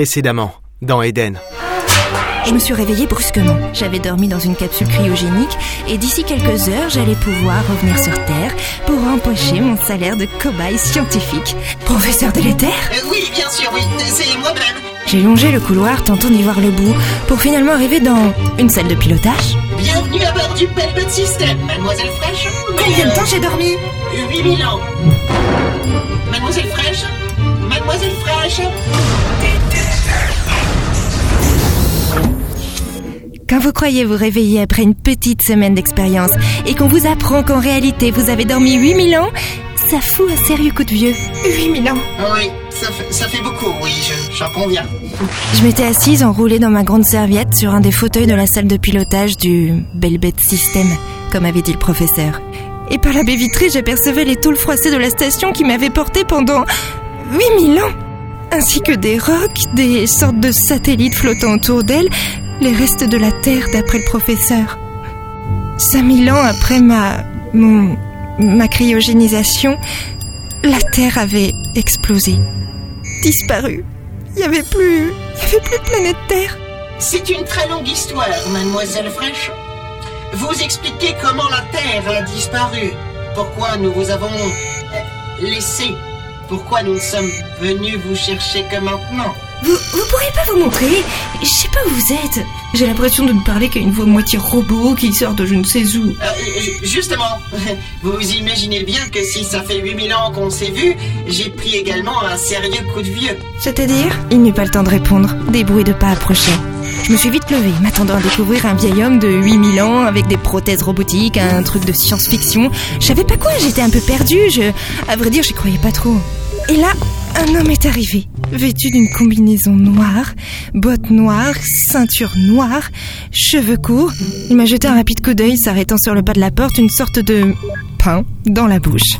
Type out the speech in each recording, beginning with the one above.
Précédemment, dans Eden. Je me suis réveillée brusquement. J'avais dormi dans une capsule cryogénique et d'ici quelques heures, j'allais pouvoir revenir sur Terre pour empocher mon salaire de cobaye scientifique. Professeur délétère Euh, oui, bien sûr, oui, c'est moi-même. J'ai longé le couloir tentant d'y voir le bout pour finalement arriver dans une salle de pilotage. Bienvenue à bord du Belbet System, mademoiselle Fraîche. Combien de temps j'ai dormi? 8000 ans. Mademoiselle Fraîche Mademoiselle Fraîche vous croyez vous réveiller après une petite semaine d'expérience et qu'on vous apprend qu'en réalité vous avez dormi 8000 ans, ça fout un sérieux coup de vieux. 8000 ans Oui, ça fait, ça fait beaucoup, oui, je- j'en conviens. Je m'étais assise enroulée dans ma grande serviette sur un des fauteuils de la salle de pilotage du Belbet System, comme avait dit le professeur. Et par la baie vitrée, j'apercevais les tôles froissées de la station qui m'avaient portée pendant 8000 ans ainsi que des rocs, des sortes de satellites flottant autour d'elle, les restes de la Terre d'après le professeur. 5000 ans après ma... mon... ma cryogénisation, la Terre avait explosé. Disparu. Il n'y avait plus... il y avait plus de planète Terre. C'est une très longue histoire, mademoiselle Fraîche. Vous expliquez comment la Terre a disparu. Pourquoi nous vous avons euh, laissé. Pourquoi nous ne sommes venus vous chercher que maintenant. Vous, vous pourriez pas vous montrer? Je sais pas où vous êtes. J'ai l'impression de ne parler qu'à une voix moitié robot qui sort de je ne sais où. Euh, ju- justement, vous imaginez bien que si ça fait 8000 ans qu'on s'est vu, j'ai pris également un sérieux coup de vieux. C'est-à-dire? Il n'eut pas le temps de répondre. Des bruits de pas approchaient. Je me suis vite levée, m'attendant à découvrir un vieil homme de 8000 ans avec des prothèses robotiques, un truc de science-fiction. Je savais pas quoi, j'étais un peu perdue. Je, à vrai dire, j'y croyais pas trop. Et là, un homme est arrivé, vêtu d'une combinaison noire, bottes noires, ceinture noire, cheveux courts. Il m'a jeté un rapide coup d'œil, s'arrêtant sur le pas de la porte, une sorte de pain dans la bouche.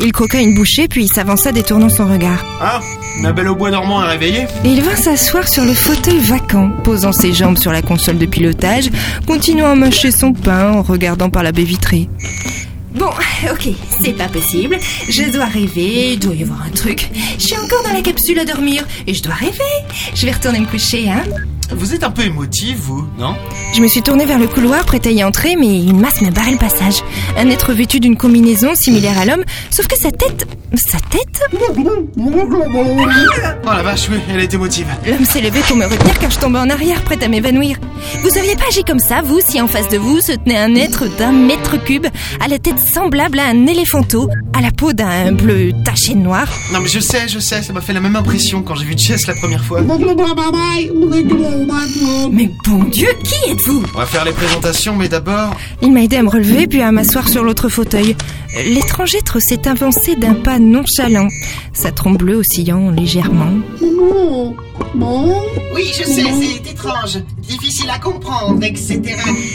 Il croqua une bouchée, puis s'avança détournant son regard. Ah, ma belle au bois normand est réveillée Et il vint s'asseoir sur le fauteuil vacant, posant ses jambes sur la console de pilotage, continuant à mâcher son pain en regardant par la baie vitrée. Bon, ok, c'est pas possible. Je dois rêver, il doit y avoir un truc. Je suis encore dans la capsule à dormir et je dois rêver. Je vais retourner me coucher, hein. Vous êtes un peu émotive, vous, non? Je me suis tournée vers le couloir, prête à y entrer, mais une masse m'a barré le passage. Un être vêtu d'une combinaison similaire à l'homme, sauf que sa tête... Sa tête? Oh la vache, oui, elle est émotive. L'homme s'est levé pour me retenir car je tombais en arrière, prête à m'évanouir. Vous auriez pas agi comme ça, vous, si en face de vous se tenait un être d'un mètre cube, à la tête semblable à un éléphanteau, à la peau d'un bleu taché de noir? Non mais je sais, je sais, ça m'a fait la même impression quand j'ai vu Jess la première fois. Mais bon Dieu, qui êtes-vous On va faire les présentations, mais d'abord... Il m'a aidé à me relever puis à m'asseoir sur l'autre fauteuil. L'étrange être s'est avancé d'un pas nonchalant, sa trompe bleue oscillant légèrement. Oui, je sais, c'est étrange, difficile à comprendre, etc.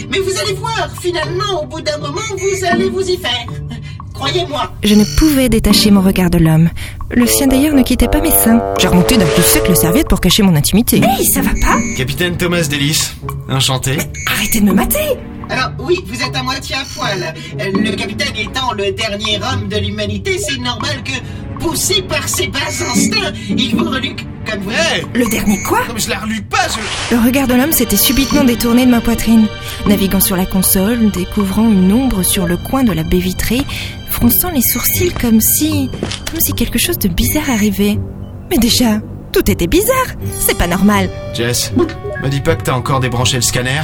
Mais vous allez voir, finalement, au bout d'un moment, vous allez vous y faire. Croyez-moi. Je ne pouvais détacher mon regard de l'homme. Le sien d'ailleurs ne quittait pas mes seins. J'ai remonté d'un coup sec la serviette pour cacher mon intimité. Hey, ça va pas Capitaine Thomas Delis, enchanté. Arrêtez de me mater Alors oui, vous êtes à moitié à poil. Le capitaine étant le dernier homme de l'humanité, c'est normal que, poussé par ses bas instincts, il vous reluque comme vous. Hé Le dernier quoi? Non mais je la relue pas, je... Le regard de l'homme s'était subitement détourné de ma poitrine. Naviguant sur la console, découvrant une ombre sur le coin de la baie vitrée, fronçant les sourcils comme si... comme si quelque chose de bizarre arrivait. Mais déjà, tout était bizarre. C'est pas normal. Jess, me dis pas que t'as encore débranché le scanner.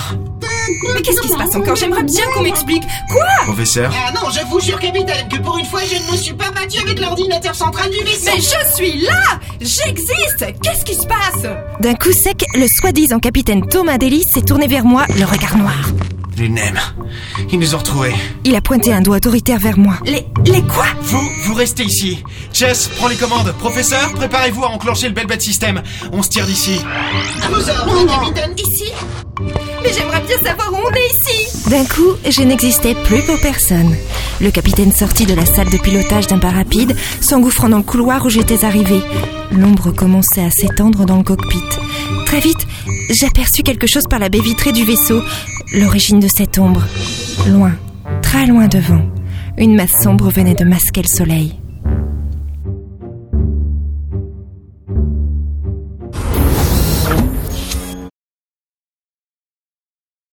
Mais qu'est-ce qui se passe encore? J'aimerais bien qu'on m'explique. Quoi? Professeur. Ah non, je vous jure, capitaine, que pour une fois, je ne me suis pas battu avec l'ordinateur central du vaisseau. Mais je suis là! J'existe! Qu'est-ce qui se passe? D'un coup sec, le soi-disant capitaine Thomas Delis s'est tourné vers moi, le regard noir. Les NEM. Ils nous ont retrouvés. Il a pointé un doigt autoritaire vers moi. Les... les quoi? Vous, vous restez ici. Jess, prends les commandes. Professeur, préparez-vous à enclencher le Belbet System. On se tire d'ici. À vos ordres, capitaine. Ici? Mais j'aimerais bien savoir où on est ici D'un coup, je n'existais plus pour personne. Le capitaine sortit de la salle de pilotage d'un pas rapide, s'engouffrant dans le couloir où j'étais arrivé. L'ombre commençait à s'étendre dans le cockpit. Très vite, j'aperçus quelque chose par la baie vitrée du vaisseau. L'origine de cette ombre. Loin, très loin devant. Une masse sombre venait de masquer le soleil.